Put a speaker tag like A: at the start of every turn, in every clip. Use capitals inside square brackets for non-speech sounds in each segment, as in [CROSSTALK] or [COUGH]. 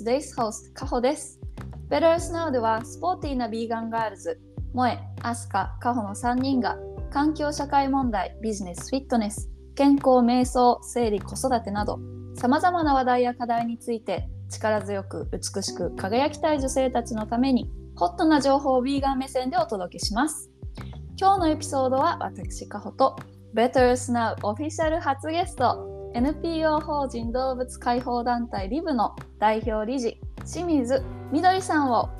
A: today's host, カホです。Better Now ではスポーティーなビーガンガールズ、萌え、アスカ、カホの3人が環境社会問題、ビジネス、フィットネス、健康、瞑想、生理、子育てなどさまざまな話題や課題について力強く美しく輝きたい女性たちのためにホットな情報をビーガン目線でお届けします。今日のエピソードは私、カホと Better Now オフィシャル初ゲスト NPO 法人動物解放団体リブの代表理事清水みどりさんを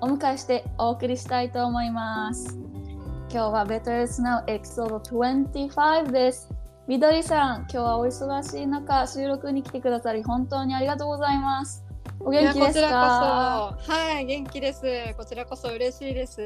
A: お迎えしてお送りしたいと思います。今日は Better Now エピソード25です。みどりさん、今日はお忙しい中収録に来てくださり本当にありがとうございます。お元気ですか？
B: こちらこそ。はい元気です。こちらこそ嬉しいです。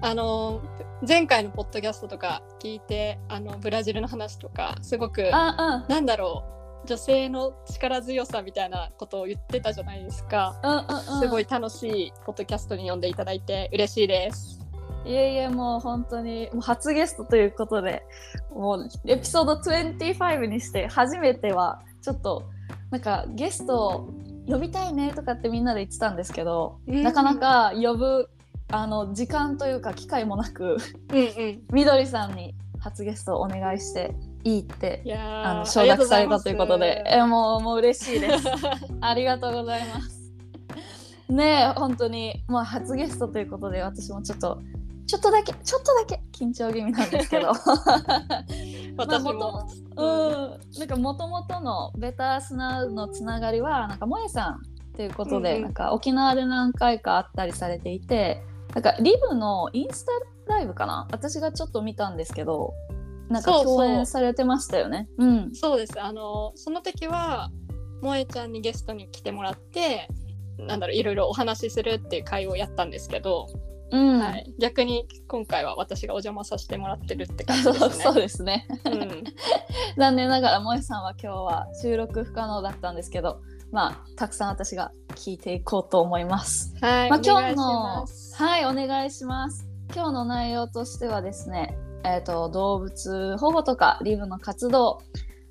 B: あの前回のポッドキャストとか聞いてあのブラジルの話とかすごく
A: あ、
B: なんだろう女性の力強さみたいなことを言ってたじゃないですか。
A: うん、うん、うん、うん。
B: すごい楽しいポッドキャストに呼んでいただいて嬉しいです。
A: いえいえもう本当にもう初ゲストということでもうエピソード25にして初めてはちょっとなんかゲストを呼びたいねとかってみんなで言ってたんですけど、
B: うん
A: なかなか呼ぶあの時間というか機会もなくみどりさんに初ゲストをお願いしていいってあの承諾されたということで
B: あ
A: えもうもう嬉しいです。[LAUGHS] ありがとうございます。ねえ本当にもう初ゲストということで私もちょっとちょっとだけちょっとだけ緊張気味なんですけど。[LAUGHS]
B: 私も,、
A: まあうん。なんかもともとのベタースナウのつながりはなんか萌えさんということで、
B: うんうん。
A: なんか沖縄で何回かあったりされていてなんかリブのインスタライブかな？私がちょっと見たんですけどなんか共演されてましたよね。うん。
B: そうです。あのその時は萌えちゃんにゲストに来てもらってなんだろういろいろお話しするっていう会をやったんですけど、
A: うん
B: はい、逆に今回は私がお邪魔させてもらってるって感じですね。[LAUGHS]
A: そうですね。
B: うん [LAUGHS]
A: 残念ながら萌えさんは今日は収録不可能だったんですけどまあたくさん私が聞いていこうと思います。
B: はい、
A: まあ、
B: お願いし
A: 今日の
B: ます
A: はいお願いします。今日の内容としてはですね、えー、と動物保護とかリブの活動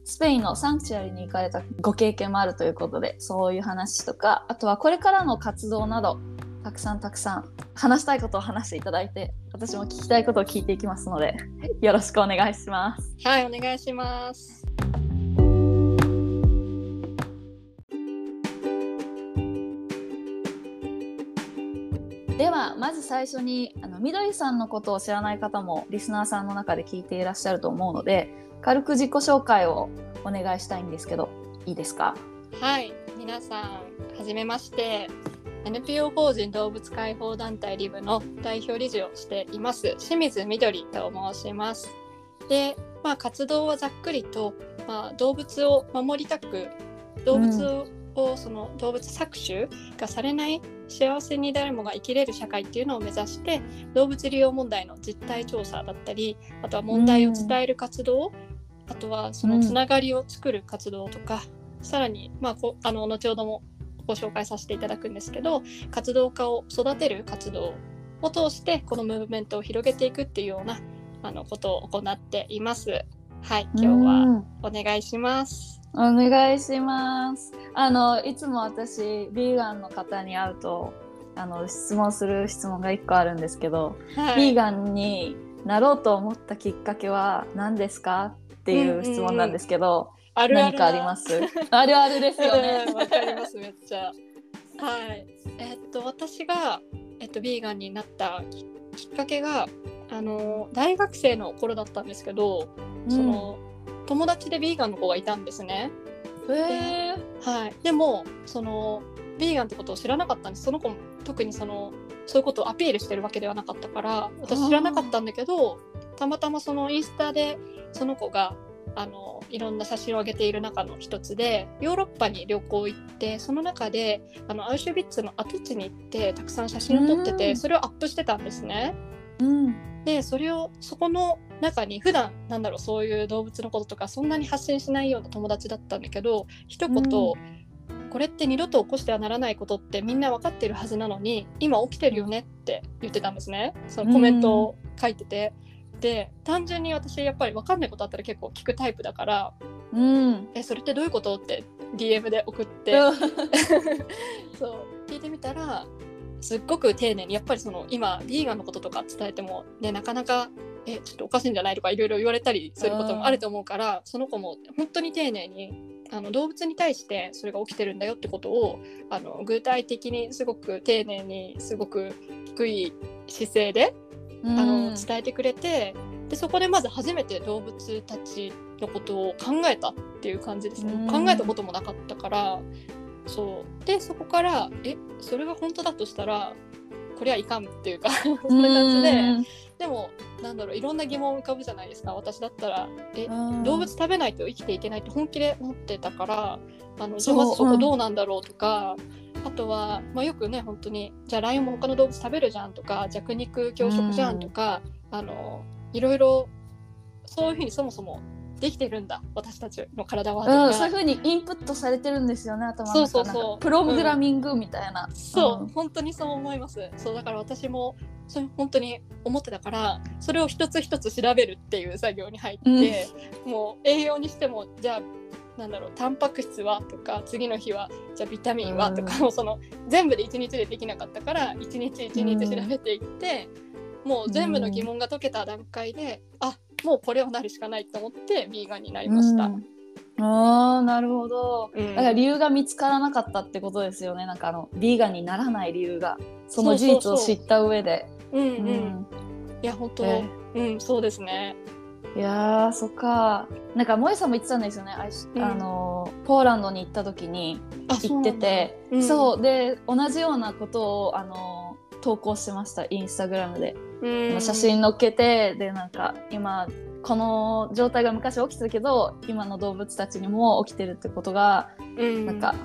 A: スペインのサンクチュアリに行かれたご経験もあるということでそういう話とかあとはこれからの活動などたくさんたくさん話したいことを話していただいて私も聞きたいことを聞いていきますのでよろしくお願いします。
B: はい、お願いします。
A: ではまず最初にあのみどりさんのことを知らない方もリスナーさんの中で聞いていらっしゃると思うので軽く自己紹介をお願いしたいんですけどいいですか？
B: はい、皆さん、はじめまして。NPO 法人動物解放団体リブの代表理事をしています。清水みどりと申します。で、まあ、活動はざっくりと、まあ、動物を守りたく動物を、その動物搾取がされない幸せに誰もが生きれる社会っていうのを目指して動物利用問題の実態調査だったりあとは問題を伝える活動、あとはそのつながりを作る活動とか、さらに、まあ、こあの後ほどもご紹介させていただくんですけど活動家を育てる活動を通してこのムーブメントを広げていくっていうようなあのことを行っています。はい、今日は
A: うん
B: お願いします。
A: お願いします。あのいつも私ビーガンの方に会うとあの質問する質問が1個あるんですけど、
B: はい、
A: ビーガンになろうと思ったきっかけは何ですか？っていう質問なんですけど、
B: あるある
A: 何かあります？あるあるですよね
B: うんわかりますめっちゃ。はい。えっと私がえっとビーガンになったききっかけがあの大学生の頃だったんですけど、その友達でビーガンの子がいたんですね。
A: うんへえ
B: はい。でもそのビーガンってことを知らなかったんです。その子も特にそのそういうことをアピールしてるわけではなかったから私知らなかったんだけどたまたまそのインスタでその子があのいろんな写真を上げている中の一つでヨーロッパに旅行行ってその中であのアウシュビッツの跡地に行ってたくさん写真を撮って
A: うん。
B: てそれをアップしてたんですね。
A: うん。
B: でそれをそこの中に普段なんだろうそういう動物のこととかそんなに発信しないような友達だったんだけど一言、
A: うん。
B: これって二度と起こしてはならないことってみんな分かってるはずなのに今起きてるよねって言ってたんですね。そのコメントを書いてて、で単純に私やっぱり分かんないことあったら結構聞くタイプだから
A: うん「
B: えそれってどういうこと?」って DM で送って、[LAUGHS] そう。聞いてみたらすっごく丁寧にやっぱりその今ビーガンのこととか伝えても、ね、なかなかえちょっとおかしいんじゃない？とかいろいろ言われたりすることもあると思うからその子も本当に丁寧にあの動物に対してそれが起きてるんだよってことをあの具体的にすごく丁寧にすごく低い姿勢であの伝えてくれてでそこでまず初めて動物たちのことを考えたっていう感じですね、
A: うん。
B: 考えたこともなかったからそう。でそこからえそれが本当だとしたらこれはいかんっていうかそんな感じででもなんだろういろんな疑問浮かぶじゃないですか。私だったらえ動物食べないと生きていけないって本気で思ってたからあのじゃあまずそこどうなんだろうとか、あとは、まあ、よくね本当にじゃあライオンも他の動物食べるじゃんとか弱肉強食じゃんとか、あのいろいろそういうふうにそもそもできてるんだ私たちの体は
A: うん、そういうふうにインプットされてるんですよね頭の中
B: そうそうそう。
A: プログラミングみたいな、
B: そう、
A: ん。
B: 本当にそう思います。そうだから私もそれ本当に思ってたからそれを一つ一つ調べるっていう作業に入って、もう栄養にしてもじゃあなんだろうタンパク質はとか次の日はじゃあビタミンはとか、
A: うん
B: もうその全部で1日でできなかったから1日1日調べていって、もう全部の疑問が解けた段階で、あもうこれをなるしかないと思ってビーガンになりました。
A: うん。あーなるほど。
B: うん。
A: だから理由が見つからなかったってことですよね。なんかあのビーガンにならない理由がその事実を知った上で。
B: うんうん。
A: うん。
B: いや本当、
A: え
B: うんそうですね。
A: いやーそっか。なんか萌さんも言ってたんですよね。あいし
B: うん。
A: あのポーランドに行った時に
B: あ
A: 行ってて。
B: そう
A: そう,、
B: なんだ
A: で同じようなことをあの投稿してました。インスタグラムで、
B: うん、うん
A: 写真載っけてでなんか今この状態が昔起きてるけど今の動物たちにも起きてるってことが、
B: うん。
A: なんか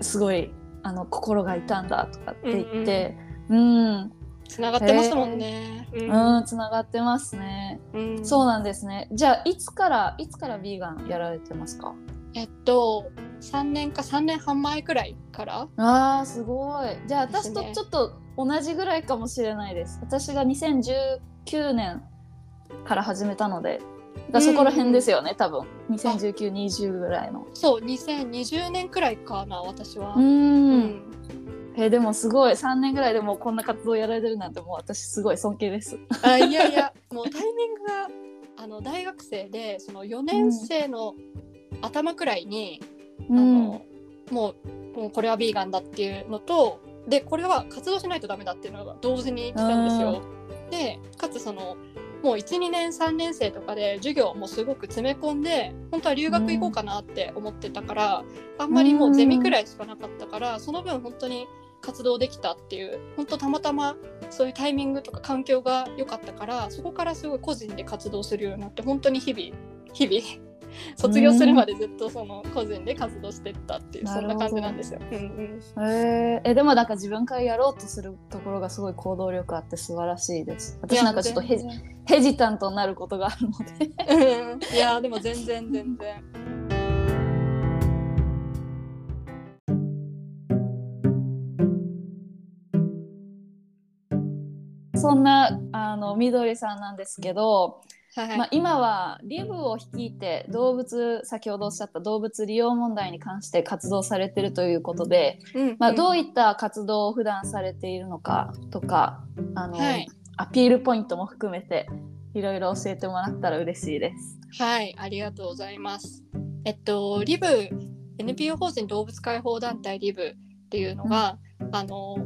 A: すごいあの心が痛んだとかって言って。うん
B: つながってますもんね。う
A: うんつながってますね、
B: うん。
A: そうなんですね。じゃあいつからいつからビーガンやられてますか？
B: えっと3年か3年半前くらいから。
A: あーすごい。じゃあ
B: ですね。
A: 私とちょっと同じぐらいかもしれないです。私が2019年から始めたのでだそこら辺ですよね、多分。201920ぐらいの。
B: そう2020年くらいかな私は。
A: う
B: うん
A: んえでもすごい。3年ぐらいでもうこんな活動やられてるなんてもう私すごい尊敬です。
B: あいやいやもうタイミングがあの大学生でその4年生の頭くらいに、あのもうもうこれはビーガンだっていうのとでこれは活動しないとダメだっていうのが同時に来たんですよ。でかつそのもう12年3年生とかで授業もすごく詰め込んで本当は留学行こうかなって思ってたから、あんまりもうゼミくらいしかなかったから、その分本当に活動できたっていう本当たまたまそういうタイミングとか環境が良かったからそこからすごい個人で活動するようになって本当に日々日々 [LAUGHS] 卒業するまでずっとその個人で活動してったっていうそんな感じなんですよ。うんうん。
A: えー。えでもなんか自分からやろうとするところがすごい行動力あって素晴らしいです。私なんかちょっとヘジタントになることがあるので。
B: いやでも全然全然。
A: そんなあのみどりさんなんですけど、
B: はい
A: まあ、今はリブを率いて動物先ほどおっしゃった動物利用問題に関して活動されてるということで、
B: うん
A: まあ、どう
B: い
A: いった活動を普段されているのかとかあの、
B: はい
A: アピールポイントも含めていろいろ教えてもらったら嬉しいです。
B: はい、ありがとうございます。えっと、リブ NPO 法人動物解放団体リブっていうのが、あの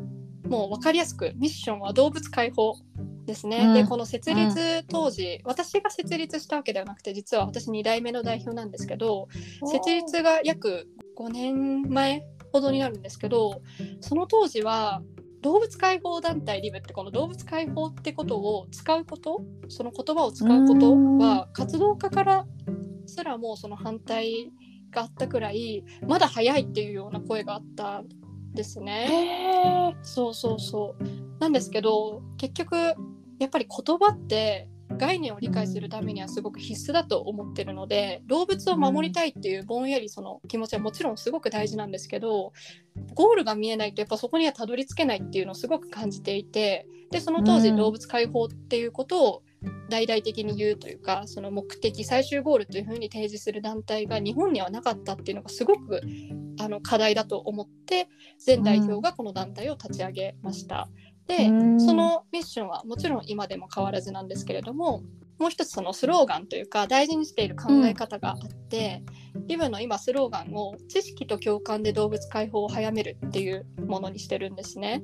B: もう分かりやすくミッションは動物解放ですね。
A: うん。
B: でこの設立当時、私が設立したわけではなくて実は私2代目の代表なんですけど設立が約5年前ほどになるんですけどその当時は動物解放団体リブってこの動物解放ってことを使うことその言葉を使うことは活動家からすらもその反対があったくらいまだ早いっていうような声があったんですね。そうそうそう。なんですけど結局やっぱり言葉って概念を理解するためにはすごく必須だと思ってるので動物を守りたいっていうぼんやりその気持ちはもちろんすごく大事なんですけどゴールが見えないとやっぱそこにはたどり着けないっていうのをすごく感じていてでその当時
A: うん。
B: 動物解放っていうことを大々的に言うというかその目的最終ゴールというふうに提示する団体が日本にはなかったっていうのがすごくあの課題だと思って前代表がこの団体を立ち上げました。でそのミッションはもちろん今でも変わらずなんですけれどももう一つそのスローガンというか大事にしている考え方があって、リブの今スローガンを知識と共感で動物解放を早めるっていうものにしてるんですね。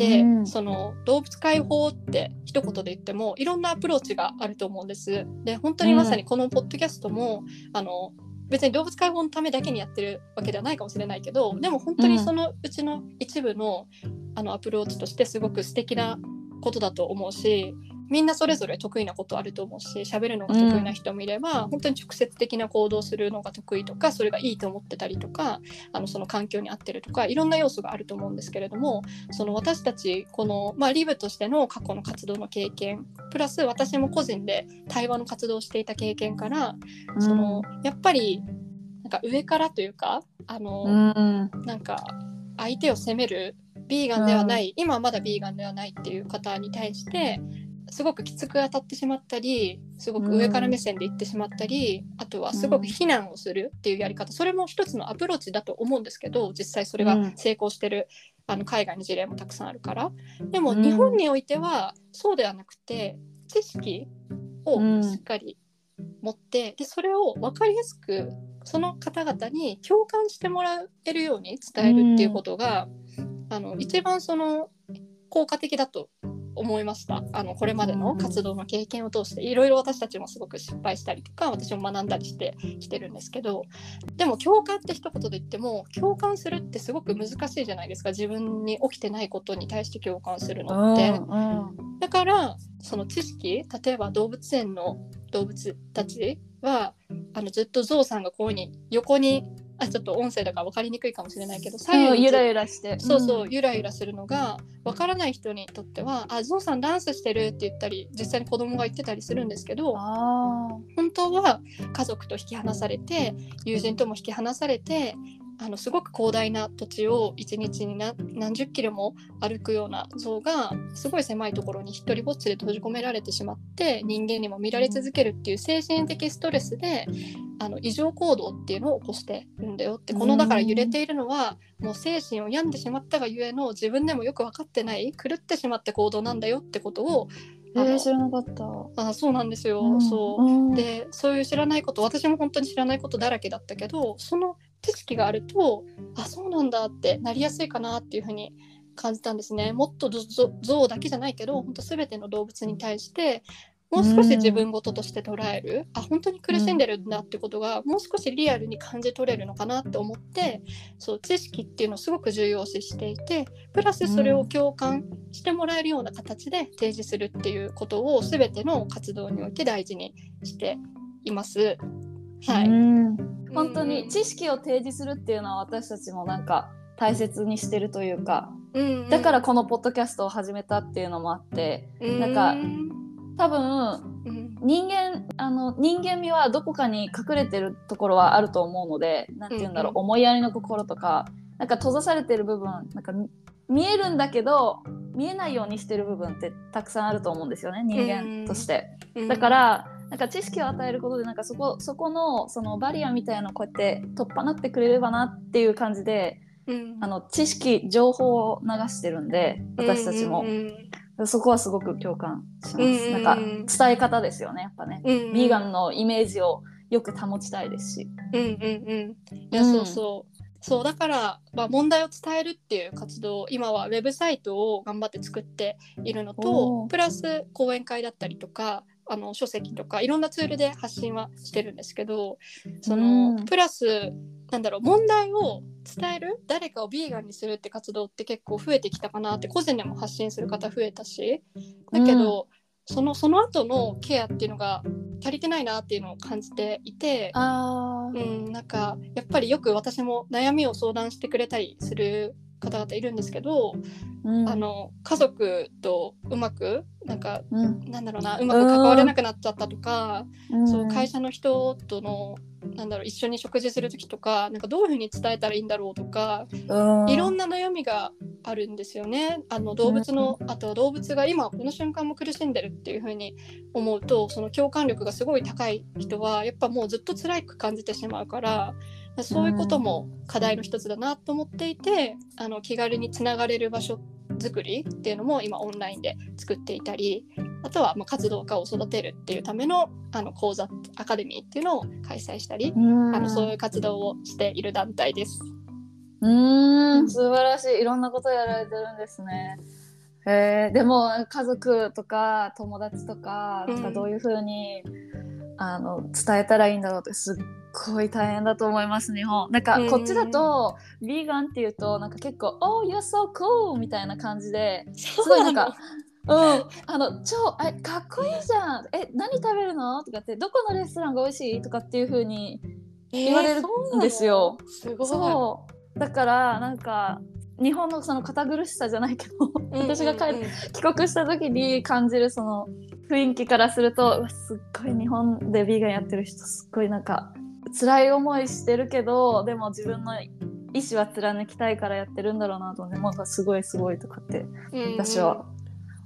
B: で、
A: うん。
B: その動物解放って一言で言ってもいろんなアプローチがあると思うんです。で本当にまさにこのポッドキャストも、あの別に動物解放のためだけにやってるわけではないかもしれないけどでも本当にそのうちの一部の,、あのアプローチとしてすごく素敵なことだと思うしみんなそれぞれ得意なことあると思うし喋るのが得意な人もいれば、本当に直接的な行動をするのが得意とかそれがいいと思ってたりとかあのその環境に合ってるとかいろんな要素があると思うんですけれどもその私たちこの、まあ、リブとしての過去の活動の経験プラス私も個人で対話の活動をしていた経験からそのやっぱりなんか上からというかあの、
A: うん。
B: なんか相手を責めるビーガンではない、今はまだビーガンではないっていう方に対してすごくきつく当たってしまったりすごく上から目線で言ってしまったり、あとはすごく非難をするっていうやり方。それも一つのアプローチだと思うんですけど実際それが成功してる、あの海外の事例もたくさんあるから。でも
A: うん。
B: 日本においてはそうではなくて知識を
A: うん。
B: しっかり持って、でそれを分かりやすくその方々に共感してもらえるように伝えるっていうことが、あの一番その効果的だと思いました。あのこれまでの活動の経験を通していろいろ私たちもすごく失敗したりとか私も学んだりしてきてるんですけどでも共感って一言で言っても共感するってすごく難しいじゃないですか。自分に起きてないことに対して共感するのって。
A: うん
B: だからその知識例えば動物園の動物たちはあのずっとゾウさんがこういうふうに横にあちょっと音声だから分かりにくいかもしれないけど左右に
A: ゆらゆらして。
B: そうそう、ゆらゆらするのが分からない人にとっては「あゾウさんダンスしてる」って言ったり実際に子供が言ってたりするんですけど
A: あ
B: 本当は家族と引き離されて友人とも引き離されてあのすごく広大な土地を一日に何何十キロも歩くような像がすごい狭いところに一人ぼっちで閉じ込められてしまって人間にも見られ続けるっていう精神的ストレスであの異常行動っていうのを起こしてるんだよってこのだから揺れているのはもう精神を病んでしまったがゆえの自分でもよく分かってない狂ってしまった行動なんだよってことを
A: ーえー、知らなかった。
B: あそうなんですよ、
A: うん。
B: そう。
A: うん。
B: でそういう知らないこと私も本当に知らないことだらけだったけどその知識があるとあそうなんだってなりやすいかなっていうふうに感じたんですねもっとゾゾゾウだけじゃないけど本当全ての動物に対してもう少し自分事として捉える、あ本当に苦しんでるんだってことがもう少しリアルに感じ取れるのかなって思ってそう知識っていうのをすごく重要視していてプラスそれを共感してもらえるような形で提示するっていうことを全ての活動において大事にしています。はい、
A: うん。本当
B: うん
A: に知識を提示するっていうのは私たちもなんか大切にしてるというか
B: うん
A: だからこのポッドキャストを始めたっていうのもあってなんか多分
B: うん。
A: 人間あの人間味はどこかに隠れてるところはあると思うので何て言うんだろう、
B: うん
A: 思いやりの心とかなんか閉ざされてる部分なんかみ見えるんだけど見えないようにしてる部分ってたくさんあると思うんですよね人間として。
B: うん。
A: だからなんか知識を与えることでなんかそこそこのそのバリアみたいなのをこうやって取っ払ってくれればなっていう感じで
B: うん。
A: あの知識情報を流してるんで私たちも、
B: うん
A: そこはすごく共感します、
B: うん
A: なんか伝え方ですよねやっぱね、
B: うんうん。
A: ビーガンのイメージをよく保ちたいですし、
B: うんうんうん。いや、
A: うん。
B: そうそう。そうだから、まあ、問題を伝えるっていう活動今はウェブサイトを頑張って作っているの
A: お
B: と
A: ー。
B: プラス講演会だったりとかあの書籍とかいろんなツールで発信はしてるんですけどその、
A: うん
B: プラスなんだろう問題を伝える誰かをビーガンにするって活動って結構増えてきたかなって個人でも発信する方増えたしだけど、そのその後のケアっていうのが足りてないなっていうのを感じていて。
A: あ
B: うん、なんかやっぱりよく私も悩みを相談してくれたりする方々いるんですけど
A: うん。
B: あの家族とうまくなんか
A: うん。
B: なんだろうなうまく関われなくなっちゃったとか、
A: うん。
B: そう会社の人とのなんだろう一緒に食事する時とかなんかどういうふうに伝えたらいいんだろうとか、
A: うん。
B: いろんな悩みがあるんですよね。あの動物の、あとは動物が今この瞬間も苦しんでるっていうふうに思うとその共感力がすごい高い人はやっぱもうずっと辛く感じてしまうからそういうことも課題の一つだなと思っていて、あの気軽につながれる場所作りっていうのも今オンラインで作っていたりあとはまあ活動家を育てるっていうためのあの講座アカデミーっていうのを開催したり、
A: うん。
B: あのそういう活動をしている団体です。
A: うーん。素晴らしい。いろんなことやられてるんですね。へえでも家族とか友達とかどういうふうに、あの伝えたらいいんだろうってすっごい大変だと思います日本。なんか
B: うん
A: こっちだと、ビーガンっていうとなんか結構「Oh you're so cool」みたいな感じですごいなんか。うん、あの超えかっこいいじゃん。え何食べるの？とかってどこのレストランが美味しいとかっていう風に言われるんですよ。
B: えーすごい。
A: そう。だからなんか日本のその堅苦しさじゃないけど私が帰
B: うんうん。うん
A: 帰国した時に感じるその雰囲気からするとすっごい日本でビーガンやってる人すっごいなんか辛い思いしてるけどでも自分の意思は貫きたいからやってるんだろうなと思ってもうすごいすごいとかって
B: うんうん。
A: 私は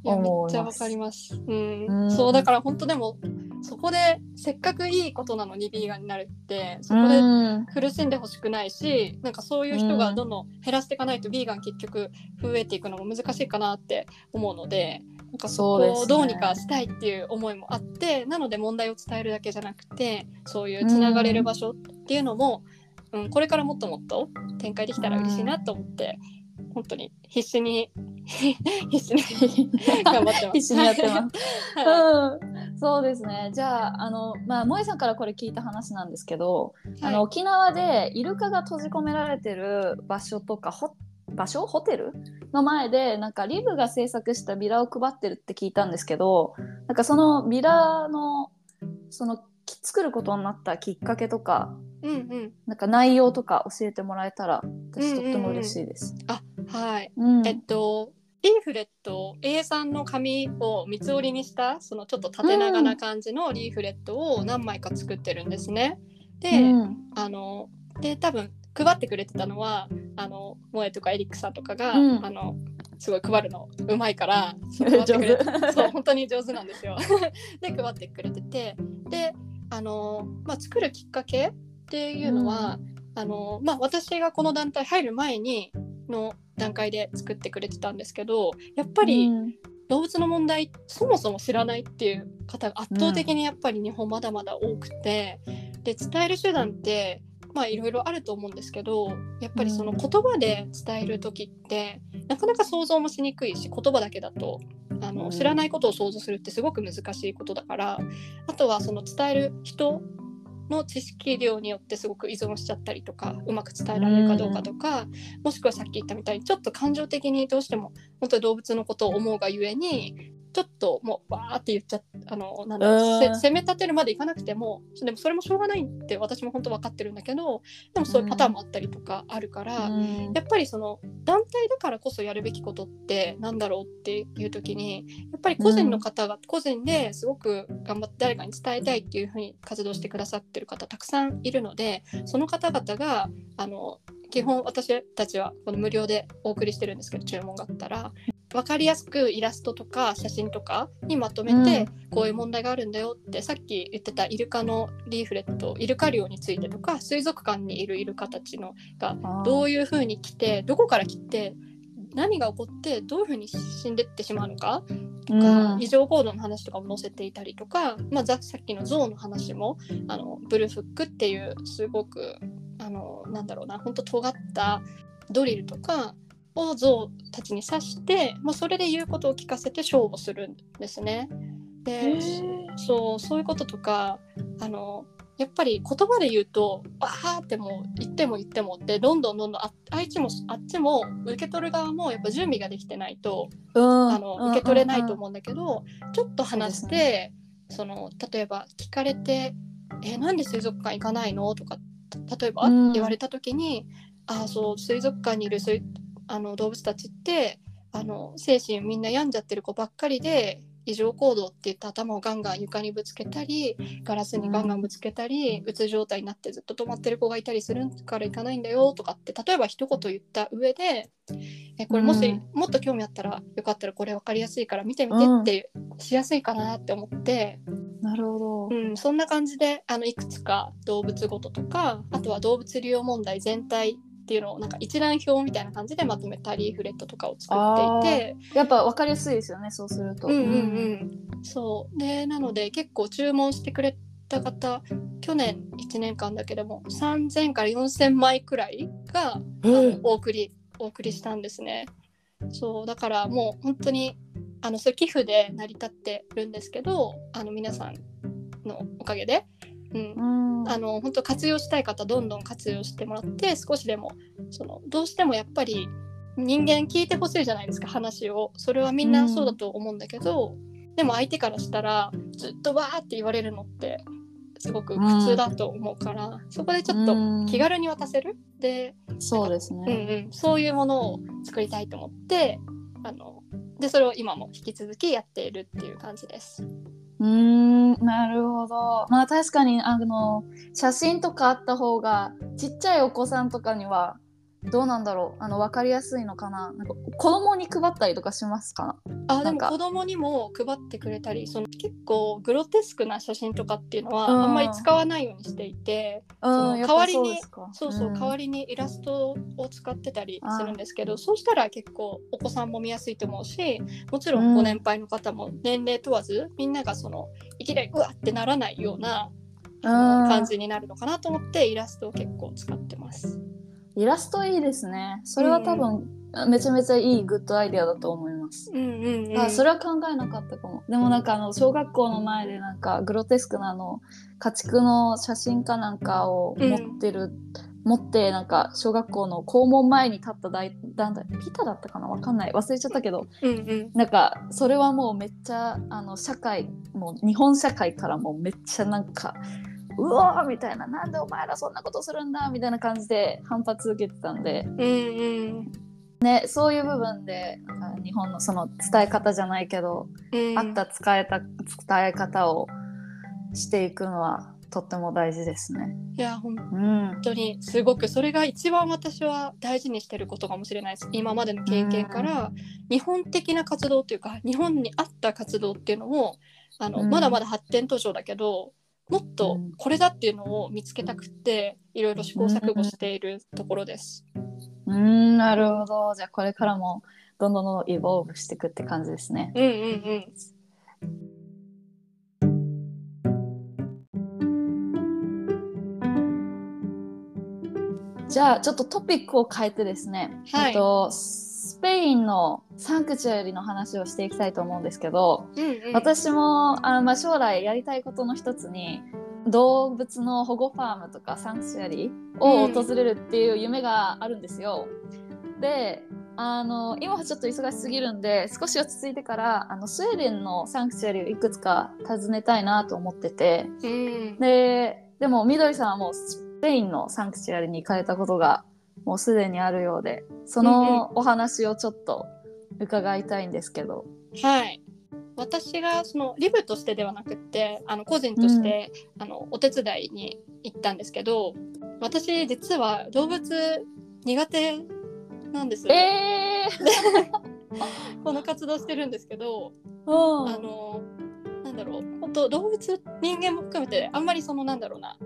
A: 思います。
B: っちゃわかります。うん。
A: うん。
B: そうだから本当でもそこでせっかくいいことなのにビーガンになるってそこで
A: うん。
B: 苦しんでほしくないしなんかそういう人がどんどん減らしていかないとビーガン結局増えていくのも難しいかなって思うのでなんかそこをどうにかしたいっていう思いもあって、なので問題を伝えるだけじゃなくてそういうつながれる場所っていうのも、うんこれからもっともっと展開できたら嬉しいなと思って、本当に必死に [LAUGHS] 必死に [LAUGHS] 頑張ってます。
A: 必死にやってます。
B: は
A: うん、そうですね。じゃあ、あの、まあ、萌さんからこれ聞いた話なんですけど、
B: い
A: あの、沖縄でイルカが閉じ込められてる場所とか、ほ場所？ホテル？の前で、なんかリブが制作したビラを配ってるって聞いたんですけど、なんかそのビラの、その、き作ることになったきっかけとか、
B: うんうん。
A: なんか内容とか教えてもらえたら、私
B: うんうんうん
A: とっても嬉しいです。
B: あはい。
A: うん。
B: えっとリーフレット A3 の紙を三つ折りにしたそのちょっと縦長な感じのリーフレットを何枚か作ってるんですね。で、
A: うん。
B: あので多分配ってくれてたのはあの萌えとかエリックさんとかが、
A: うん。
B: あのすごい配るのうまいから [LAUGHS] そう [LAUGHS] 本当に上手なんですよ。[LAUGHS] で配ってくれててであの、まあ、作るきっかけっていうのは、あのまあ、私がこの団体入る前にの段階で作ってくれてたんですけどやっぱり
A: うん。
B: 動物の問題そもそも知らないっていう方が圧倒的にやっぱり日本まだまだ多くて、で伝える手段ってまあいろいろあると思うんですけどやっぱりその
A: うん。
B: 言葉で伝える時ってなかなか想像もしにくいし言葉だけだとあ
A: うん。
B: の知らないことを想像するってすごく難しいことだからあとはその伝える人の知識量によってすごく依存しちゃったりとかうまく伝えられるかどうかとか、もしくはさっき言ったみたいにちょっと感情的にどうしても本当に動物のことを思うがゆえにちょっともうわーって言っちゃあのなんだ攻め立てるまでいかなくてもでもそれもしょうがないって私も本当分かってるんだけどでもそういうパターンもあったりとかあるから、
A: うん。
B: やっぱりその団体だからこそやるべきことってなんだろうっていう時にやっぱり個人の方が個人ですごく頑張って誰かに伝えたいっていうふうに活動してくださってる方たくさんいるのでその方々があの基本私たちはこの無料でお送りしてるんですけど注文があったら分かりやすくイラストとか写真とかにまとめて、こういう問題があるんだよってさっき言ってたイルカのリーフレットイルカ漁についてとか水族館にいるイルカたちのがどういうふうに来てどこから来て何が起こってどういうふうに死んでってしまうのかとか、
A: うん。
B: 異常行動の話とかも載せていたりとか、まあ、ざさっきの象の話もあのブルフックっていうすごくあのなんだろうな本当尖ったドリルとかを象たちに刺して、まあ、それで言うことを聞かせて勝負するんですね。でそうそういうこととかあのやっぱり言葉で言うと「あーってもう言っても言ってもってどんどんどんどんああっちもあっちも受け取る側もやっぱ準備ができてないとあの受け取れないと思うんだけど、ちょっと話して、
A: そうで
B: その例えば聞かれて「えなんで水族館行かないの?」とか例えば
A: うん。
B: 言われた時に「ああそう水族館にいる水あの動物たちってあの精神みんな病んじゃってる子ばっかりで異常行動って言って頭をガンガン床にぶつけたりガラスにガンガンぶつけたり、うつ状態になってずっと止まってる子がいたりするから行かないんだよとかって例えば一言言った上でえこれもし、
A: うん。
B: もっと興味あったらよかったらこれ分かりやすいから見てみてってしやすいかなって思って、
A: なるほど。
B: うん、そんな感じであのいくつか動物ごととかあとは動物利用問題全体っていうのをなんか一覧表みたいな感じでまとめたリーフレットとかを作っていて。
A: やっぱ分かりやすいですよね、そうすると。
B: うんうんうん、そうでなので結構注文してくれた方去年1年間だけでも3000から4000枚くらいが、
A: うん
B: お送りお送りしたんですね。そうだからもう本当にあのそれ寄付で成り立ってるんですけどあの皆さんのおかげで、うん
A: うん。
B: あの本当活用したい方どんどん活用してもらって少しでもそのどうしてもやっぱり人間聞いてほしいじゃないですか話をそれはみんなそうだと思うんだけど、でも相手からしたらずっとわーって言われるのってすごく苦痛だと思うから、そこでちょっと気軽に渡せるで、
A: そうです
B: うん
A: ね。
B: うん、そういうものを作りたいと思ってあのでそれを今も引き続きやっているっていう感じです。
A: うん、なるほど。まあ確かに、あの、写真とかあった方が、ちっちゃいお子さんとかには、どうなんだろう。あの、わかりやすいのかな。なんか子供に配ったりとかしますか？
B: あでも子供にも配ってくれたりその結構グロテスクな写真とかっていうのは
A: うん。
B: あんまり使わないようにしていて、
A: うん、やっぱ
B: 代わりに
A: そう。
B: そうそう、
A: ん。
B: 代わりにイラストを使ってたりするんですけどそうしたら結構お子さんも見やすいと思うしもちろ
A: うん。
B: んご年配の方も年齢問わずみんながそのいきなりうわってならないような感じになるのかなと思ってイラストを結構使ってます。
A: イラストいいですね。それは多分、めちゃめちゃいいグッドアイデアだと思います。
B: うんうんうん、
A: あそれは考えなかったかも。でもなんかあの小学校の前でなんかグロテスクなあの家畜の写真かなんかを持ってる、持ってなんか小学校の校門前に立った大団体ピタだったかな？わかんない。忘れちゃったけど。
B: うんうん。
A: なんかそれはもうめっちゃあの社会もう日本社会からもめっちゃなんかうわーみたいななんでお前らそんなことするんだみたいな感じで反発受けてたんで。
B: うんうん。
A: ねそういう部分でなんか日本のその伝え方じゃないけど
B: うん。
A: あった伝えた伝え方をしていくのはとっても大事ですね。
B: いや本当にすごくそれが一番私は大事にしてることかもしれないです。今までの経験から日本的な活動っていうか日本に合った活動っていうのをあの、
A: うん。
B: まだまだ発展途上だけどもっと
A: うん。
B: これだっていうのを見つけたくっていろいろ試行錯誤しているところです。
A: うんなるほど。じゃあこれからもどんどんどんイボーブしていくって感じですね。
B: うんうんうん。
A: じゃあちょっとトピックを変えてですね、
B: はい。
A: えっと、スペインのサンクチュアリの話をしていきたいと思うんですけど、
B: うんうん。
A: 私もあ、まあ、将来やりたいことの一つに動物の保護ファームとかサンクチュアリを訪れるっていう夢があるんですよ。であの今はちょっと忙しすぎるんで少し落ち着いてからあのスウェーデンのサンクチュアリをいくつか訪ねたいなと思ってて
B: うん。
A: ででもみどりさんはもうスペインのサンクチュアリに行かれたことがもうすでにあるようでそのお話をちょっと伺いたいんですけど。
B: はい。私がそのリブとしてではなくってあの個人として、あのお手伝いに行ったんですけど私実は動物苦手なんです、
A: えー。[LAUGHS]
B: この活動してるんですけど、
A: うん。
B: あのなんだろう本当動物人間も含めてあんまりそのなんだろうな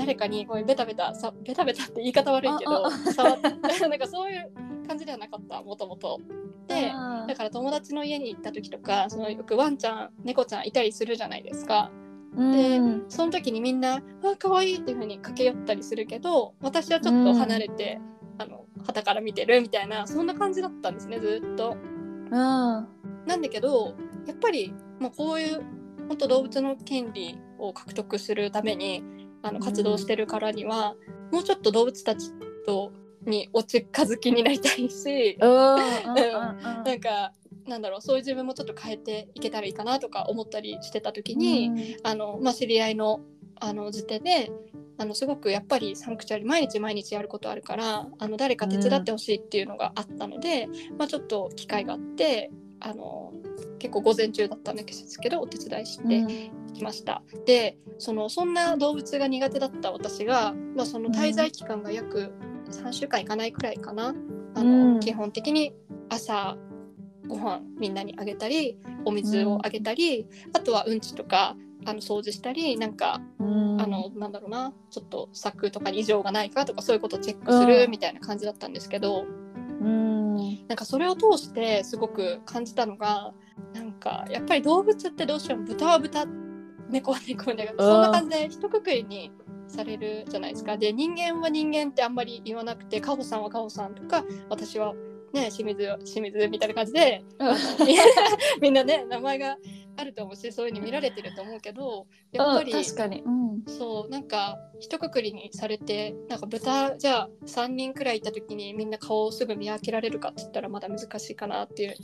B: 誰かにこうベタベタさベタベタって言い方悪いけど触って [LAUGHS] なんかそういう感じではなかったもともと。で
A: うん
B: だから友達の家に行った時とかそのよくワンちゃん猫ちゃんいたりするじゃないですか。で
A: うん
B: その時にみんな「あ可愛いっていう風に駆け寄ったりするけど私はちょっと離れて、あの旗から見てるみたいなそんな感じだったんですねずっと。
A: うん
B: なんだけどやっぱり、まあ、こういう本当動物の権利を獲得するためにあの活動してるからには、もうちょっと動物たちとにお近づきになりたいし、
A: うんうんうん [LAUGHS]
B: なんかなんだろうそういう自分もちょっと変えていけたらいいかなとか思ったりしてた時に、あのまあ、知り合いのあの時点であのすごくやっぱりサンクチュアリ毎日毎日やることあるからあの誰か手伝ってほしいっていうのがあったので、まあ、ちょっと機会があってあの結構午前中だったんですけどお手伝いしてきました。でそのそんな動物が苦手だった私が、まあ、その滞在期間が約3週間いかないくらいかな。あの、
A: うん。
B: 基本的に朝ご飯みんなにあげたりお水をあげたり、あとはうんちとかあの掃除したりなんか
A: うん。
B: あのなんだろうなちょっと柵とかに異常がないかとかそういうことをチェックするみたいな感じだったんですけど、
A: うん
B: なんかそれを通してすごく感じたのがなんかやっぱり動物ってどうしても豚は豚猫は猫でそんな感じで一括りにされるじゃないですか。で人間は人間ってあんまり言わなくてカホさんはカホさんとか私はね清水は清水みたいな感じで [LAUGHS] みんなね名前があると思うしそういうふうに見られてると思うけどやっぱり、
A: うん確かに、うん。
B: そうなんか一括りにされてなんか豚じゃあ3人くらいいた時にみんな顔をすぐ見分けられるかって言ったらまだ難しいかなっていう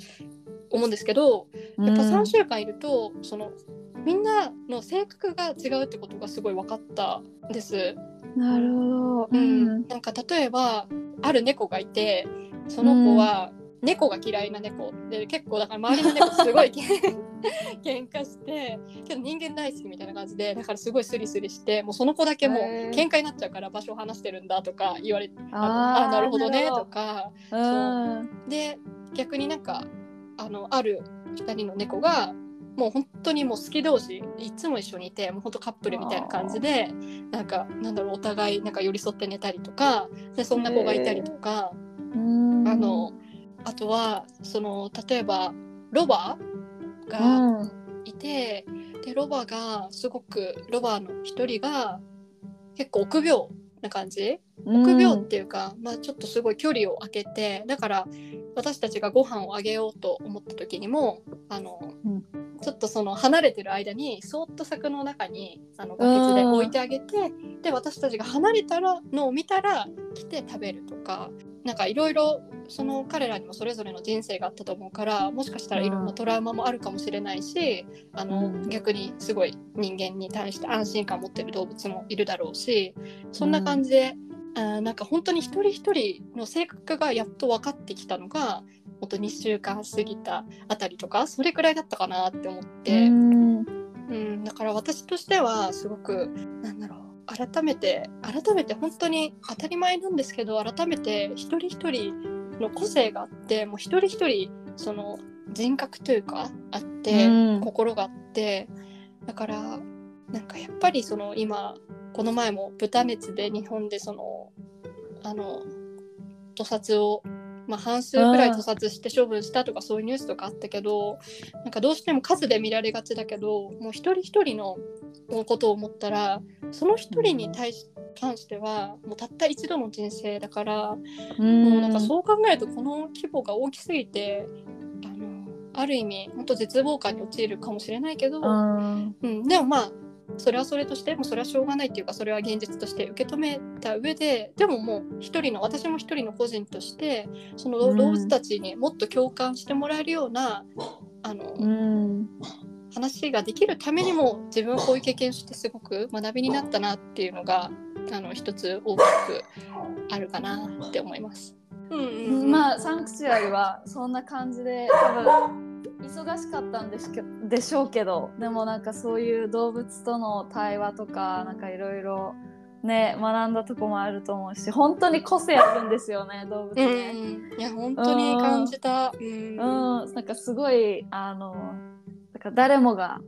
B: 思うんですけどやっぱ3週間いると、そのみんなの性格が違うってことがすごい分かったんです。
A: なるほど、
B: うん。なんか例えばある猫がいてその子は猫が嫌いな猫で結構だから周りの猫すごい [LAUGHS] 喧嘩してけど人間大好きみたいな感じでだからすごいスリスリしてもうその子だけもう喧嘩になっちゃうから場所を離してるんだとか言われてあの
A: あ
B: なるほどねとか
A: うん。
B: で逆になんかあのある2人の猫がもう本当にもう好き同士いつも一緒にいてもう本当カップルみたいな感じでなんかなんだろうお互いなんか寄り添って寝たりとかでそんな子がいたりとか、
A: うん
B: あのあとはその例えばロバ
A: う
B: が
A: ん。
B: いて、でロバがすごくロバの一人が結構臆病な感じ？臆病っていうか、まあ、ちょっとすごい距離を空けてだから私たちがご飯をあげようと思った時にもあの、
A: うん。
B: ちょっとその離れてる間にそーっと柵の中にあのバケツで置いてあげてで私たちが離れたらのを見たら来て食べるとかなんかいろいろその彼らにもそれぞれの人生があったと思うからもしかしたらいろんなトラウマもあるかもしれないし、あの
A: うん。
B: 逆にすごい人間に対して安心感を持ってる動物もいるだろうしそんな感じで、あーなんか本当に一人一人の性格がやっと分かってきたのが本当2週間過ぎたあたりとかそれくらいだったかなって思って、
A: うん。
B: うん、だから私としてはすごくなんだろう改めて改めて本当に当たり前なんですけど改めて一人一人の個性があってもう一人一人その人格というかあって、
A: うん。
B: 心があってだからなんかやっぱりその今この前も豚熱で日本でそのあの屠殺を、まあ、半数くらい屠殺して処分したとかそういうニュースとかあったけどなんかどうしても数で見られがちだけどもう一人一人のことを思ったらその一人に対し関してはもうたった一度の人生だから、もうなんかそう考えるとこの規模が大きすぎてあのある意味本当絶望感に陥るかもしれないけど、
A: うん。
B: うん、でもまあそれはそれとしてもうそれはしょうがないっていうかそれは現実として受け止めた上ででももう一人の私も一人の個人としてその
A: うん
B: 動物たちにもっと共感してもらえるような、あの
A: うん
B: 話ができるためにも自分はこういう経験をしてすごく学びになったなっていうのがあの一つ大きくあるかなって思います。うんうんうん、
A: まあサンクチュアリはそんな感じで多分忙しかったんですけでしょうけどでもなんかそういう動物との対話とかなんかいろいろね学んだとこもあると思うし本当に個性あるんですよね動物
B: うん
A: ね。
B: うん、いや本当に感じた。うん。
A: うん、なんかすごいあのなんか誰もが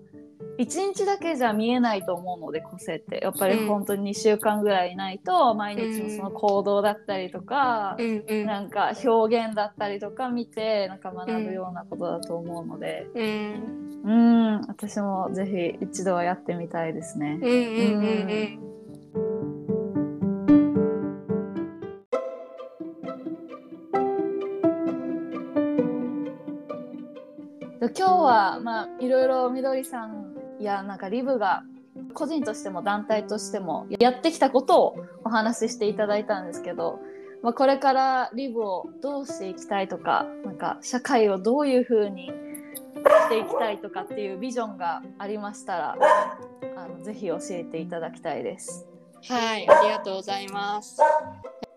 A: 一日だけじゃ見えないと思うので個性って。やっぱり本当に2週間ぐらいいないと毎日のその行動だったりとか、
B: うん。うん。
A: なんか表現だったりとか見てなんか学ぶようなことだと思うので、
B: うん。
A: うん、私もぜひ一度はやってみたいですね。
B: うん。うん。うん。うん。
A: で今日はまあいろいろみどりさんいやなんかリブが個人としても団体としてもやってきたことをお話ししていただいたんですけど、まあ、これからリブをどうしていきたいとかなんか社会をどういうふうにしていきたいとかっていうビジョンがありましたらあのぜひ教えていただきたいです。
B: はい、ありがとうございます。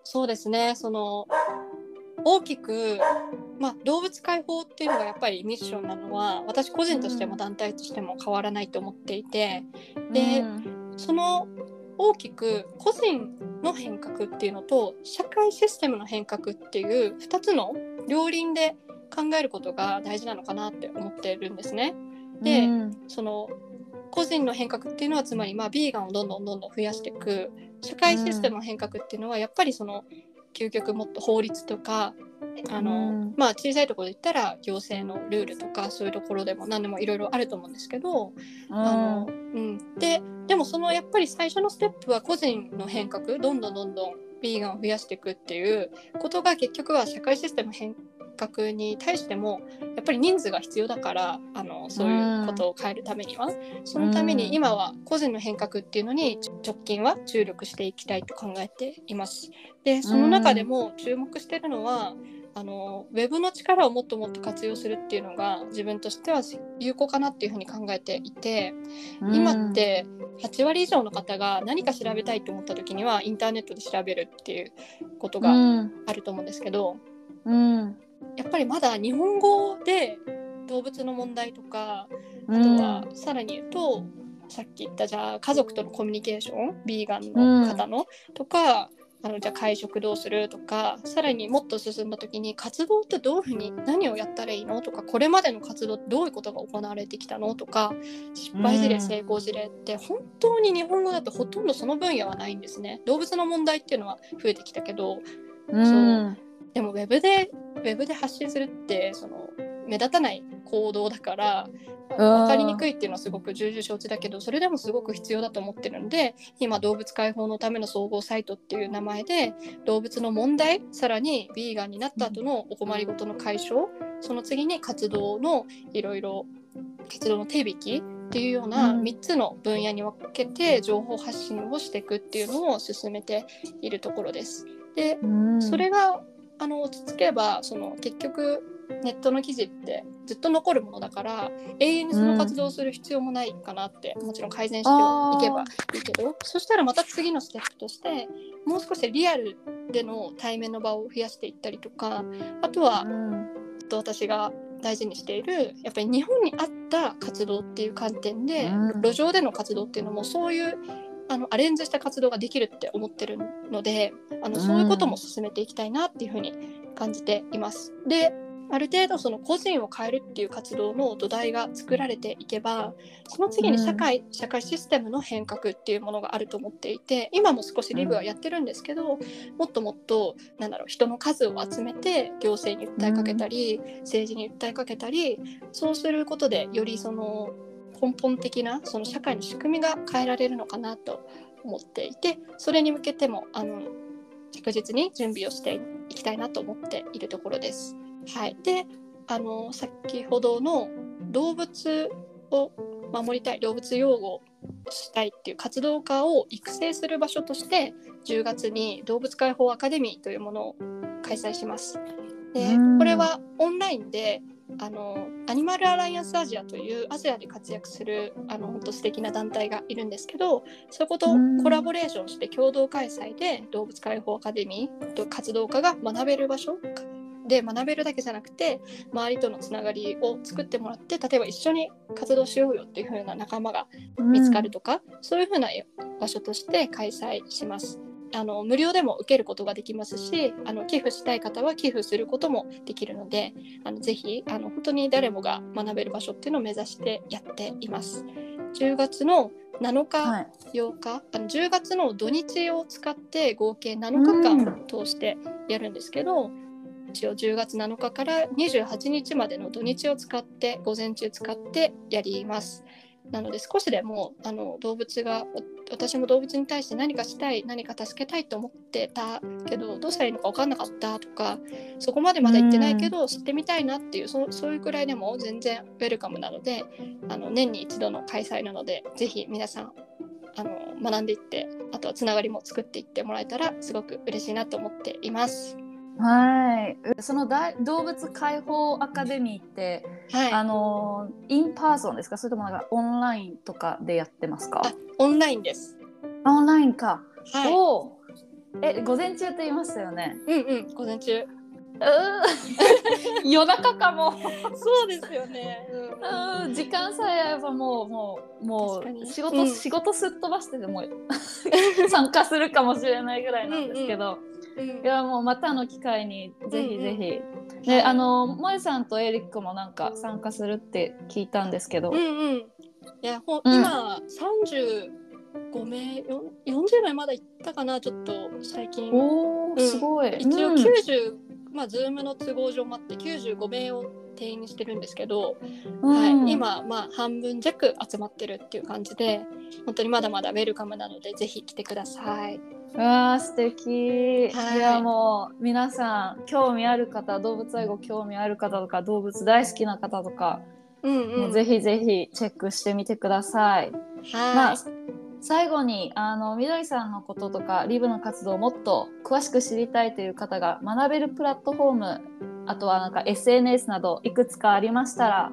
B: そうですね、その大きく、まあ、動物解放っていうのがやっぱりミッションなのは私個人としても団体としても変わらないと思っていて、で
A: うん。
B: その大きく個人の変革っていうのと社会システムの変革っていう2つの両輪で考えることが大事なのかなって思ってるんですね。で
A: うん。
B: その個人の変革っていうのはつまりまあビーガンをどんどんどんどん増やしていく。社会システムの変革っていうのはやっぱりその究極もっと法律とかあの、
A: うん。
B: まあ小さいところで言ったら行政のルールとかそういうところでも何でもいろいろあると思うんですけど、あのうん、ででもそのやっぱり最初のステップは個人の変革どんどんどんどんビーガンを増やしていくっていうことが結局は社会システム変革に対してもやっぱり人数が必要だからあのそういうことを変えるためには、そのために今は個人の変革っていうのに直近は注力していきたいと考えています。でその中でも注目してるのは、あのウェブの力をもっともっと活用するっていうのが自分としては有効かなっていうふうに考えていて、今って8割以上の方が何か調べたいと思った時にはインターネットで調べるっていうこと
A: う
B: が
A: ん。
B: あると思うんですけど、
A: うん
B: やっぱりまだ日本語で動物の問題とかあとはさらに言うとさっき言ったじゃあ家族とのコミュニケーションビーガンの方の、とかあのじゃあ会食どうするとかさらにもっと進んだ時に活動ってどういうふうに何をやったらいいのとかこれまでの活動どういうことが行われてきたのとか失敗事例
A: うん
B: 成功事例って本当に日本語だとほとんどその分野はないんですね。動物の問題っていうのは増えてきたけど
A: うん
B: でもウェブでウェブで発信するってその目立たない行動だから分かりにくいっていうのはすごく重々承知だけどそれでもすごく必要だと思ってるので今動物解放のための総合サイトっていう名前で動物の問題さらにビーガンになった後のお困りごとの解消その次に活動のいろいろ活動の手引きっていうような
A: うん。
B: 3つの分野に分けて情報発信をしていくっていうのを進めているところです。で
A: うん。
B: それがあの落ち着けばその結局ネットの記事ってずっと残るものだから永遠にその活動をする必要もないかなって、もちろん改善していけばいいけどそしたらまた次のステップとしてもう少しリアルでの対面の場を増やしていったりとかあとは
A: うん。
B: と私が大事にしているやっぱり日本に合った活動っていう観点で、
A: うん。
B: 路上での活動っていうのもそういうあのアレンジした活動ができるって思ってるのであのそういうことも進めていきたいなっていうふうに感じています。である程度その個人を変えるっていう活動の土台が作られていけばその次に社会、社会システムの変革っていうものがあると思っていて今も少しリブはやってるんですけど、もっともっとなんだろう人の数を集めて行政に訴えかけたり、政治に訴えかけたりそうすることでよりその根本的なその社会の仕組みが変えられるのかなと思っていてそれに向けてもあの着実に準備をしていきたいなと思っているところです。はい、であの先ほどの動物を守りたい動物擁護をしたいっていう活動家を育成する場所として10月に動物解放アカデミーというものを開催します。で
A: うん
B: これはオンラインであのアニマルアライアンスアジアというアジアで活躍するあの本当素敵な団体がいるんですけどそことコラボレーションして共同開催で動物解放アカデミーと活動家が学べる場所で学べるだけじゃなくて周りとのつながりを作ってもらって例えば一緒に活動しようよっていう風な仲間が見つかるとか、そういう風な場所として開催します。あの無料でも受けることができますしあの寄付したい方は寄付することもできるのであのぜひあの本当に誰もが学べる場所っていうのを目指してやっています。10月の7日、
A: はい
B: 8日あの10月の土日を使って合計7日間通してやるんですけど、一応10月7日から28日までの土日を使って午前中使ってやります。なので少しでもあの動物が私も動物に対して何かしたい何か助けたいと思ってたけどどうしたらいいのか分かんなかったとかそこまでまだ行ってないけど知ってみたいなっていうそそういうくらいでも全然ウェルカムなのであの年に一度の開催なのでぜひ皆さんあの学んでいってあとはつながりも作っていってもらえたらすごく嬉しいなと思っています。
A: はい。その大動物解放アカデミーって、
B: はい、
A: あの in person ですか？それともなんかオンラインとかでやってますか？
B: あオンラインです。
A: オンラインか。
B: はい。
A: おおえ午前中って言いましたよね？
B: うんうん、午前中。
A: うー夜中かも。
B: そうですよね。うん。
A: 時間さえあればもうもうもう仕事、
B: うん。
A: 仕事すっ飛ばしてでも [LAUGHS] 参加するかもしれないぐらいなんですけど、
B: うん。
A: いやもうまたの機会にぜひぜひ、
B: はい。
A: であの萌さんとエリックもなんか参加するって聞いたんですけど、
B: うんうん。いや、ほん、
A: うん。
B: 今三十五名、よ四十名まだ行ったかな、ちょっと最近。
A: おおすごい、
B: 一応
A: うん。
B: 九十、まあズームの都合上もあって九十五名を定員にしてるんですけど、はい、
A: うん
B: 今まあ半分弱集まってるっていう感じで、本当にまだまだウェルカムなのでぜひ来てください。
A: うわー素敵、
B: はい
A: い、やもう皆さん興味ある方動物愛護興味ある方とか動物大好きな方とか、
B: うん
A: も
B: う。
A: うんぜひぜひチェックしてみてください。まあ
B: はい。
A: 最後にあのみどりさんのこととかリブの活動をもっと詳しく知りたいという方が学べるプラットフォームあとはなんか SNS などいくつかありましたら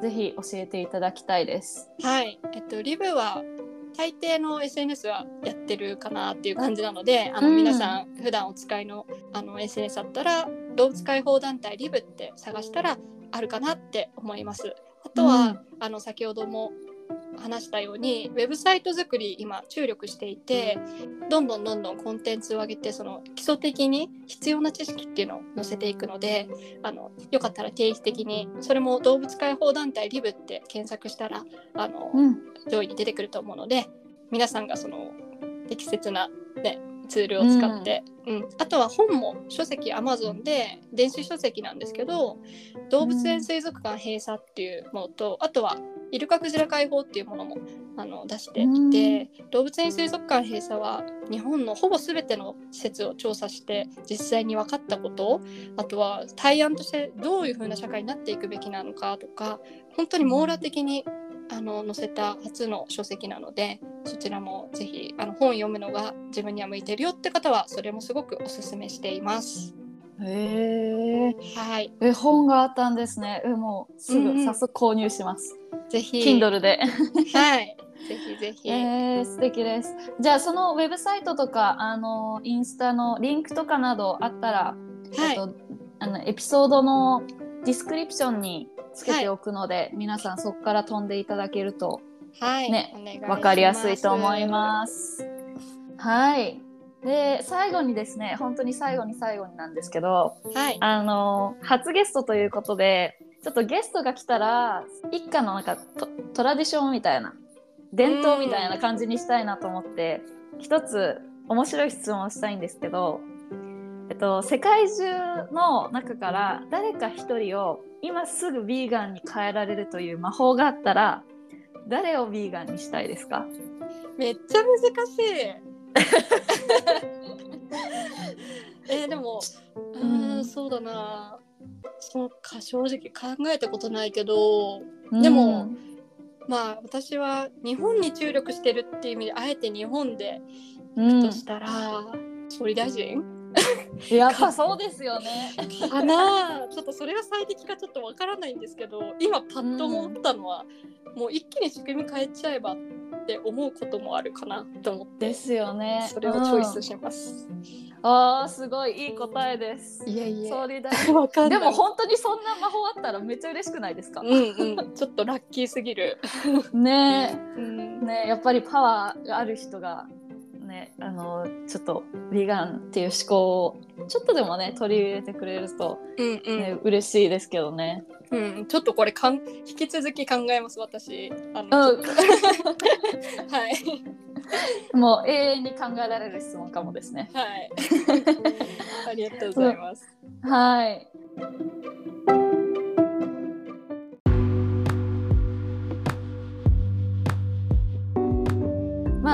A: ぜひ教えていただきたいです。
B: はい、えっとリブは大抵の SNS はやってるかなっていう感じなので、あの
A: うん
B: 皆さん普段お使いのあの SNS だったら動物解放団体リブって探したらあるかなって思います。あとは、
A: うん
B: あの先ほども話したようにウェブサイト作り今注力していてどんどんどんどんコンテンツを上げてその基礎的に必要な知識っていうのを載せていくのであのよかったら定期的にそれも動物解放団体リブって検索したらあの、
A: うん、
B: 上位に出てくると思うので皆さんがその適切な、ね、ツールを使って、うん。あとは本も書籍 Amazon で電子書籍なんですけど動物園水族館閉鎖っていうものとあとはイルカクジラ解放っていうものもあの出していて、動物園水族館閉鎖は日本のほぼ全ての施設を調査して実際に分かったことあとは対案としてどういうふうな社会になっていくべきなのかとか本当に網羅的にあの載せた初の書籍なのでそちらもぜひあの本読むのが自分には向いてるよって方はそれもすごくおすすめしています。
A: へえ
B: はい、
A: え本があったんですね。えもうす
B: うんうん
A: ぐ早速購入します。
B: ぜひ
A: Kindle で。
B: はい、[LAUGHS] ぜひぜひ。
A: えー、素敵です。じゃあそのウェブサイトとかあのインスタのリンクとかなどあったら、
B: はい
A: えっとあのエピソードのディスクリプションにつけておくので、皆さんそこから飛んでいただけると
B: はい、
A: ね
B: お願いします。
A: わかりやすいと思います。はい。で最後にですね本当に最後に最後になんですけど
B: はい、
A: あの初ゲストということでちょっとゲストが来たら一家のなんかトトラディションみたいな伝統みたいな感じにしたいなと思って一つ面白い質問をしたいんですけど、えっと、世界中の中から誰か一人を今すぐビーガンに変えられるという魔法があったら誰をビーガンにしたいですか？
B: めっちゃ難しい。[LAUGHS] えーでもうーんそうだな。そうか正直考えたことないけどでもまあ私は日本に注力してるっていう意味であえて日本で
A: うん、
B: としたら、総理大臣？
A: やっぱそうですよね。
B: かなちょっとそれが最適かちょっとわからないんですけど今パッと思ったのは、もう一気に仕組み変えちゃえばって思うこともあるかなと思って
A: ですよね。
B: それをチョイスします。
A: ああすごいいい答えです。
B: いやい
A: 総理大
B: わかんない
A: でも本当にそんな魔法あったらめっちゃ嬉しくないですか？
B: うんうんちょっとラッキーすぎる。
A: ね
B: うん
A: えねえやっぱりパワーがある人がねあのちょっとヴィーガンっていう思考をちょっとでもね取り入れてくれると、
B: うんうん。
A: ね嬉しいですけどね。
B: うん、ちょっとこれかん引き続き考えます私。あ
A: う
B: の、
A: ん。
B: ちょっと。[LAUGHS] はい。
A: もう永遠に考えられる質問かもですね。
B: はい。[LAUGHS] ありがとうございます。
A: はい。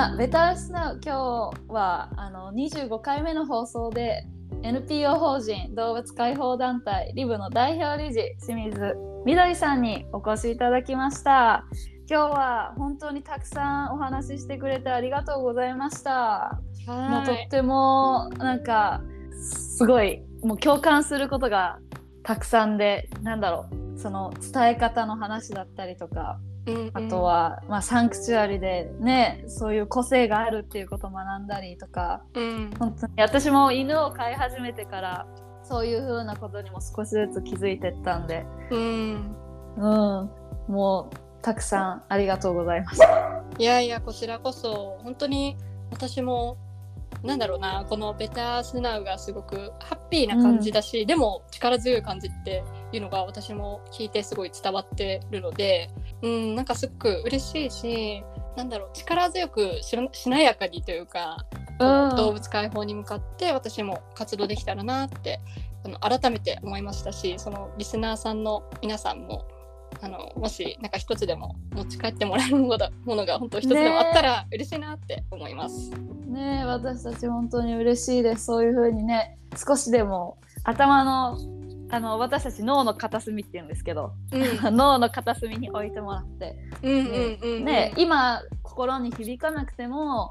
A: あ、ベタースナウ今日はあの25回目の放送で NPO 法人動物解放団体リブの代表理事清水みどりさんにお越しいただきました。今日は本当にたくさんお話ししてくれてありがとうございました。もうとってもなんかすごいもう共感することがたくさんでなんだろうその伝え方の話だったりとか
B: うんうん。
A: あと、は、まあ、サンクチュアリでねそういう個性があるっていうことを学んだりとか
B: うん。
A: 本当に私も犬を飼い始めてからそういう風なことにも少しずつ気づいてったんで、
B: うん、
A: うん、もうたくさんありがとうございました。
B: いやいやこちらこそ本当に私もなんだろうなこの「ベタースナウがすごくハッピーな感じだし、でも力強い感じっていうのが私も聞いてすごい伝わってるのでうんなんかすごく嬉しいしなんだろう力強くしなやかにというか、
A: うん。
B: 動物解放に向かって私も活動できたらなってあの改めて思いましたしそのリスナーさんの皆さんもあのもしなんか一つでも持ち帰ってもらえるものものが本当一つでもあったら嬉しいなって思います。
A: ねえ私たち本当に嬉しいです。そういう風にね少しでも頭のあの私たち脳の片隅って言うんですけど、
B: うん。[LAUGHS]
A: 脳の片隅に置いてもらって、
B: うんうん
A: 今心に響かなくてもも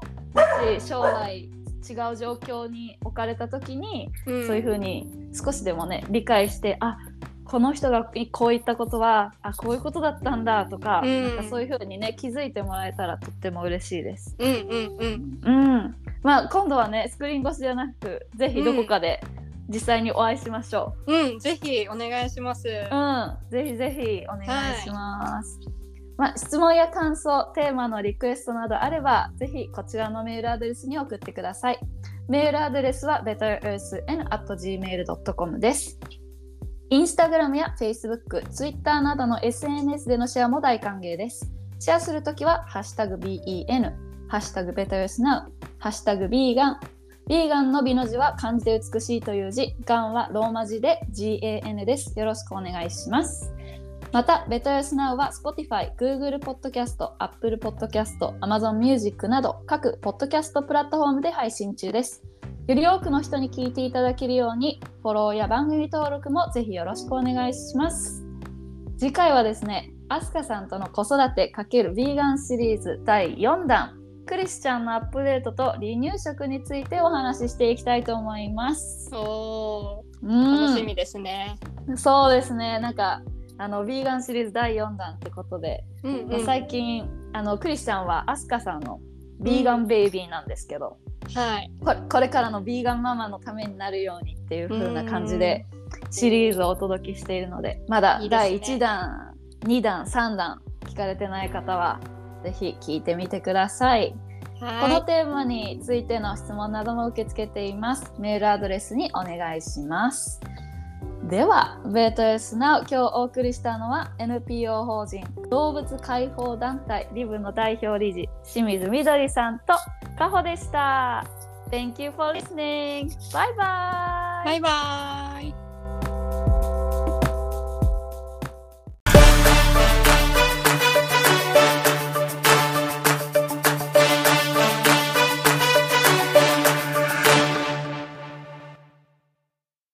A: し将来違う状況に置かれた時に、
B: うん。
A: そういう風に少しでもね理解してあこの人がこう言ったことはあこういうことだったんだとか,、
B: うん。
A: なんかそういう風にね気づいてもらえたらとっても嬉しいです。
B: うんうんうん。
A: うん、まあ今度はねスクリーン越しじゃなくぜひどこかで実際にお会いしましょ
B: うんぜひお願いします。
A: う。うん、ぜひぜひお願いします。まあ、質問や感想、テーマのリクエストなどあれば、ぜひこちらのメールアドレスに送ってください。メールアドレスは betterearthn.gmail.com です。インスタグラムや Facebook、Twitter などの SNS でのシェアも大歓迎です。シェアするときは、ハッシュタグ BEN、ハッシュタグ BetterEarthNow、ハッシュタグ BEGAN、ビーガンの美の字は漢字で美しいという字、ガンはローマ字で GAN です。よろしくお願いします。また、ベタ s Now は Spotify、Google Podcast、Apple Podcast、Amazon Music など各ポッドキャストプラットフォームで配信中です。より多くの人に聞いていただけるように、フォローや番組登録もぜひよろしくお願いします。次回はですね、アスカさんとの子育て×ビーガンシリーズ第4弾、クリスチャンのアップデートと離乳食についてお話ししていきたいと思います。
B: おー
A: うん
B: 楽しみですね。
A: そうですねなんかあのビーガンシリーズ第4弾ってことで、
B: うんうん
A: まあ最近あのクリスチャンはアスカさんのビーガンベイビーなんですけど、
B: はい。
A: これこれからのビーガンママのためになるようにっていう風な感じでシリーズをお届けしているのでまだ
B: いいですね
A: 第1弾2弾3弾聞かれてない方はぜひ聞いてみてください。この
B: は
A: テーマについての質問なども受け付けています。メールアドレスにお願いします。では、ベートエスナウ、今日お送りしたのは NPO 法人動物解放団体リブの代表理事清水みどりさんとカホでした。Thank you for listening. Bye bye.
B: い。バイバーイ。